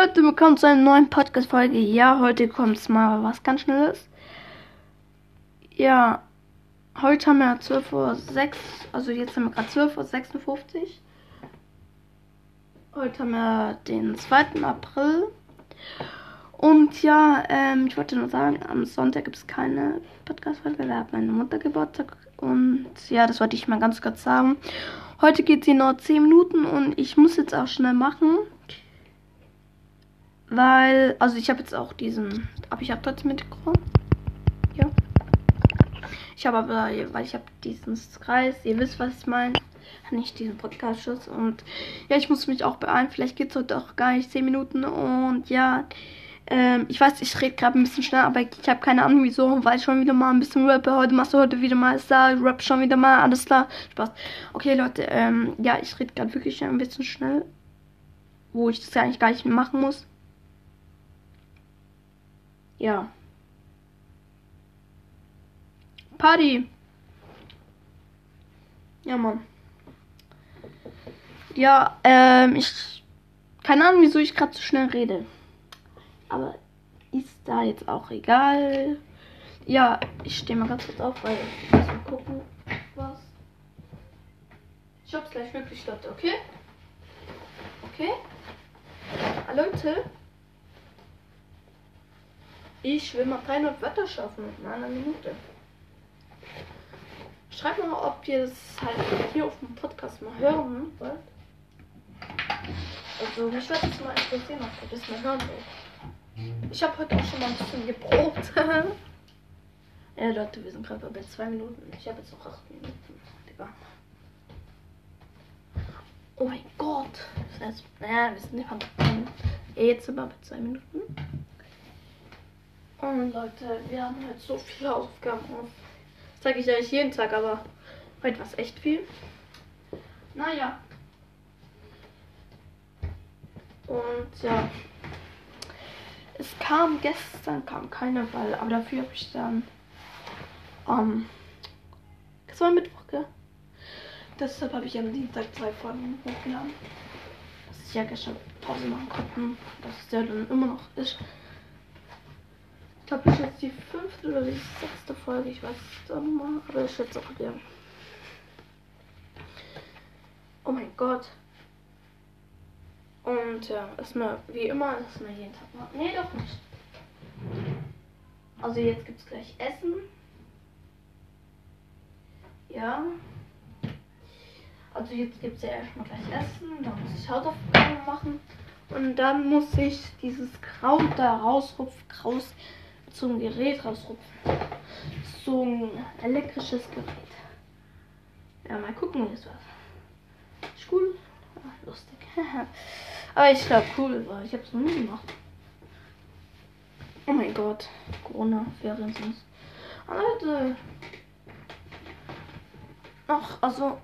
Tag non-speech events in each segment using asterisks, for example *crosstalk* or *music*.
Leute, willkommen zu einer neuen Podcast-Folge. Ja, heute kommt mal was ganz Schnelles. Ja, heute haben wir 12.06 Uhr, also jetzt haben wir gerade 12.56 Uhr. Heute haben wir den 2. April. Und ja, ähm, ich wollte nur sagen, am Sonntag gibt es keine Podcast-Folge, da hat meine Mutter Geburtstag. Und ja, das wollte ich mal ganz kurz sagen. Heute geht sie noch 10 Minuten und ich muss jetzt auch schnell machen. Weil, also ich habe jetzt auch diesen, aber ich habe trotzdem Mikro. Ja. Ich habe aber, weil ich habe diesen Kreis, ihr wisst, was ich meine. Nicht diesen Podcast-Schuss. Und ja, ich muss mich auch beeilen. Vielleicht geht es heute auch gar nicht 10 Minuten. Und ja, ähm, ich weiß, ich rede gerade ein bisschen schnell, aber ich habe keine Ahnung wieso, weil ich schon wieder mal ein bisschen rappe. Heute machst du heute wieder mal, da, rap schon wieder mal, alles klar. Spaß. Okay, Leute, ähm, ja, ich rede gerade wirklich ein bisschen schnell. Wo ich das eigentlich gar nicht machen muss. Ja. Party. Ja, Mann. Ja, ähm, ich. Keine Ahnung, wieso ich gerade so schnell rede. Aber ist da jetzt auch egal. Ja, ich stehe mal ganz kurz auf, weil ich muss mal gucken, was. Ich hab's gleich wirklich, Leute, okay? Okay? Leute. Ich will mal 300 Wörter schaffen in einer Minute. Schreibt mal, ob ihr das halt hier auf dem Podcast mal hören wollt. Also, mich würde es mal interessieren, ob ihr das mal hören wollt. Ich habe heute auch schon mal ein bisschen geprobt. *laughs* ja, Leute, wir sind gerade bei zwei Minuten. Ich habe jetzt noch acht Minuten. Digga. Oh mein Gott. Das heißt, naja, wir sind nicht mal. Jetzt sind wir bei zwei Minuten. Und Leute, wir haben halt so viele Aufgaben auf. Das zeige ich eigentlich jeden Tag, aber heute war es echt viel. Naja. Und ja. Es kam gestern, kam keine Ball, aber dafür habe ich dann. Ähm, das war Mittwoch, gell? Deshalb habe ich am Dienstag zwei Folgen hochgeladen. Dass ich ja gestern Pause machen konnten. Dass es ja dann immer noch ist. Ich glaube, das ist jetzt die fünfte oder die sechste Folge. Ich weiß es auch mal, aber ich schätze auch wieder. Oh mein Gott. Und ja, erstmal, wie immer, erstmal jeden Tag machen. Nee, doch nicht. Also jetzt gibt es gleich Essen. Ja. Also jetzt gibt es ja erstmal gleich Essen. Dann muss ich Hausaufgaben machen. Und dann muss ich dieses Kraut da rausrupfen, raus zum Gerät rausrupfen. So ein elektrisches Gerät. Ja, mal gucken, wie es war. Ist cool. Ah, lustig. *laughs* Aber ich glaube, cool war. Ich habe es noch nie gemacht. Oh mein Gott. Corona-Ferien sind ah, Leute. Noch, also.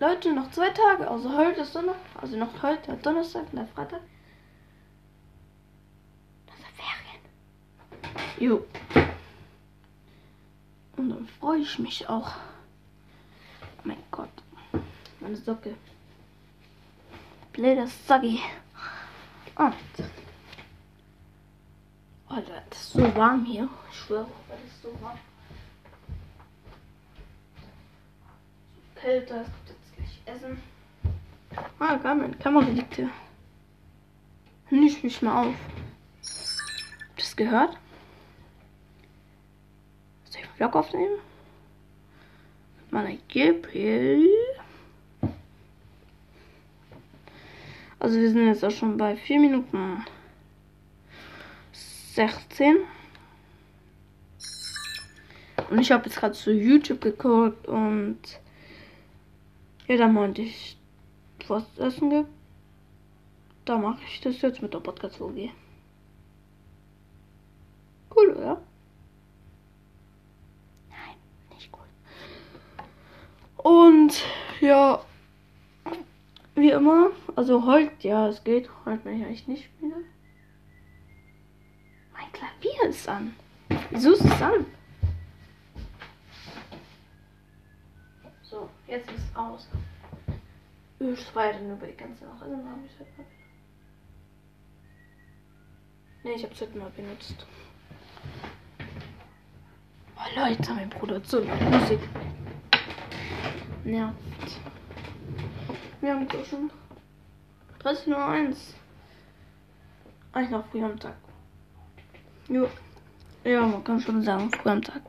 Leute, noch zwei Tage. Also heute ist Donnerstag. Also noch heute, Donnerstag, und Freitag. Das sind Ferien. Jo. Und dann freue ich mich auch. Oh mein Gott. Meine Socke. Blöder Soggy. Und. Alter, das ist so warm hier. Ich schwöre, das ist so warm. So kälter. Es gibt jetzt gleich Essen. Ah, gar meine Kamera liegt hier. Nicht mich mal auf. Habt ihr das gehört? Vlog aufnehmen? Mit meiner GPL. Also wir sind jetzt auch schon bei 4 Minuten 16. Und ich habe jetzt gerade zu YouTube geguckt und ja, da meinte ich, was essen gibt. Da mache ich das jetzt mit der Podcast-Folge. Cool, oder? Nein, nicht cool. Und ja, wie immer, also heute, ja, es geht. Heute will ich eigentlich nicht spielen. Mein Klavier ist an. Wieso ist es an? So, jetzt ist es aus. Ich war ja dann über die ganze Nacht. Also habe ich halt mal Ne, ich habe es heute mal benutzt. Oh Leute, mein Bruder hat so Musik. Nervt. Wir haben doch schon 30 Uhr 1. Eigentlich noch früh am Tag. Jo. Ja, man kann schon sagen, früh am Tag.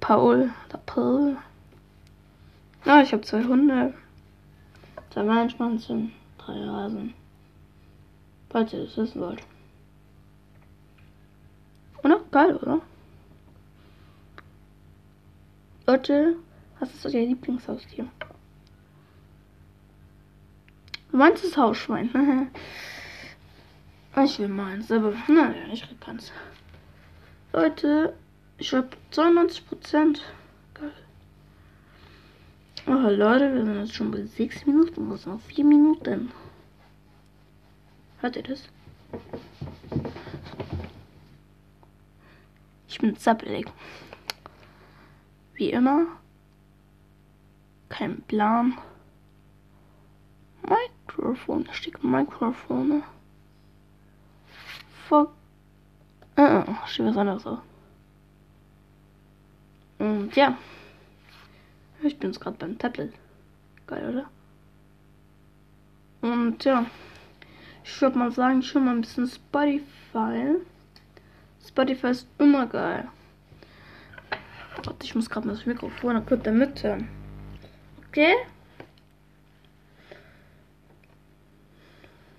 Paul, der Paul. Ah, ich habe zwei Hunde. Zwei Meerschwanzen, drei Rasen. Falls ihr das wissen wollt. Oder? Geil, oder? Leute, was ist euer Lieblingshaustier? Meinst das Hausschwein? *laughs* ich will meins, aber naja, ich krieg keins. Leute, ich habe 92 Prozent. Geil. Oh Leute, wir sind jetzt schon bei 6 Minuten. Was noch 4 Minuten? Hört ihr das? Ich bin zappelig. Wie immer. Kein Plan. Mikrofon. Da steht Mikrofone. Fuck. Uh, uh, steht was anderes auf. Und ja. Ich bin jetzt gerade beim Tablet. Geil, oder? Und ja. Ich würde mal sagen, schon mal ein bisschen Spotify. Spotify ist immer geil. Warte, ich muss gerade mal das Mikrofon in der Mitte. Okay?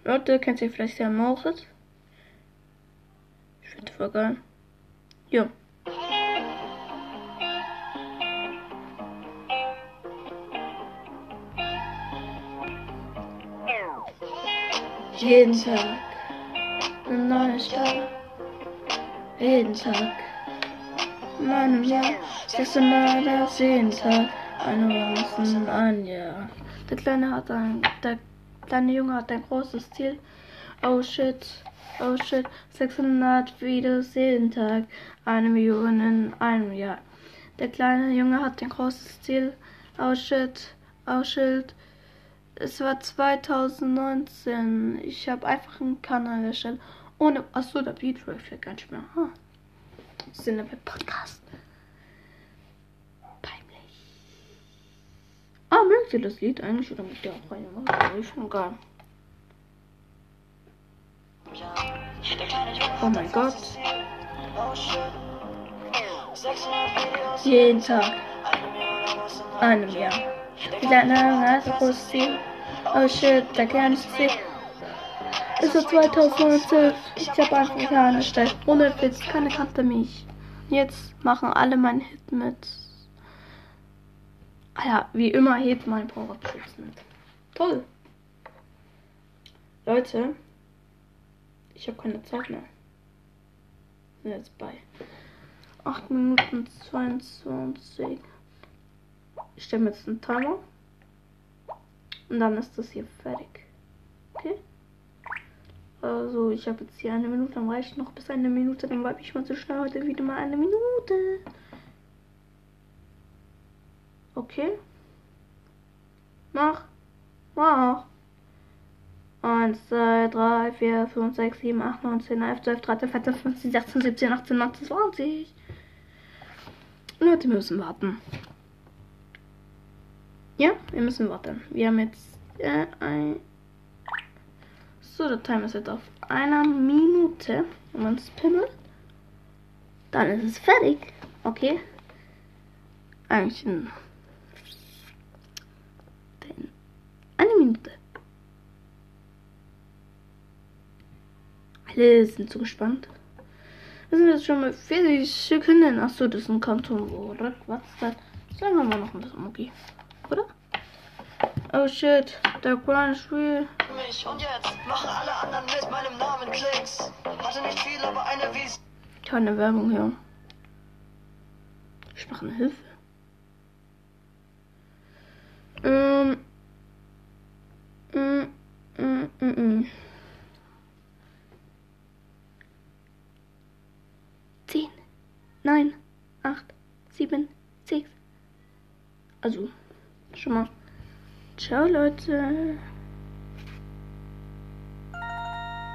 Leute, kennt ihr vielleicht der Moritz? Ich finde voll geil. Ja. Jeden Tag ein neuer Start. Jeden Tag in einem Jahr. Sechsmal das jeden Tag. Eine ein Jahr. Der Kleine hat ein, der kleine Junge hat ein großes Ziel. Oh shit, oh shit. 600 Videos jeden Tag. Eine Million in einem Jahr. Der kleine Junge hat ein großes Ziel. Oh shit, oh shit. Es war 2019. Ich habe einfach einen Kanal erstellt. Ohne. Achso, der Beat läuft gar nicht mehr. Huh. Wir Podcast. Peinlich. Ah, mögt ihr das Lied eigentlich oder mögt ihr auch reinmachen? Ist schon geil. Oh mein Gott. Jeden Tag. Einem Jahr. Kleine Nase großes Ziel. Oh shit, der kleine Ziel. Es ist 2012. Ich habe einfach keine erstellt. Ohne Witz, keine kannte mich. Jetzt machen alle meinen Hit mit. Ah ja, wie immer hebt mein Power mit. Toll. Leute, ich habe keine Zeit mehr. Sind jetzt bei 8 Minuten 22. Ich stelle mir jetzt einen Timer. Und dann ist das hier fertig. Okay? Also, ich habe jetzt hier eine Minute, dann reicht noch bis eine Minute, dann bleibe ich mal so schnell heute wieder mal eine Minute. Okay. Mach. Mach. 1, 2, 3, 4, 5, 6, 7, 8, 9, 10, 11, 12, 13, 14, 15, 16, 17, 18, 19, 20. Leute, wir müssen warten. Ja, wir müssen warten. Wir haben jetzt äh, ein. So, der Timer ist jetzt auf einer Minute. Wenn man es pimmelt, dann ist es fertig. Okay. Eigentlich in, in eine Minute. Alle sind so gespannt. Wir sind jetzt schon mal 40 Sekunden. Achso, das ist ein Kanton, was ist das? Sagen wir mal noch ein bisschen, okay. Oder? Oh shit, der kleine Spiel. Mich und jetzt machen alle anderen mit meinem Namen Klicks. Hatte nicht viel, aber eine Wies. Keine Werbung hier. Ich mache eine Hilfe. Ähm. Mm, mm, mm, mm. Zehn, neun, acht, sieben, sechs. Also, schon mal. Ciao Leute.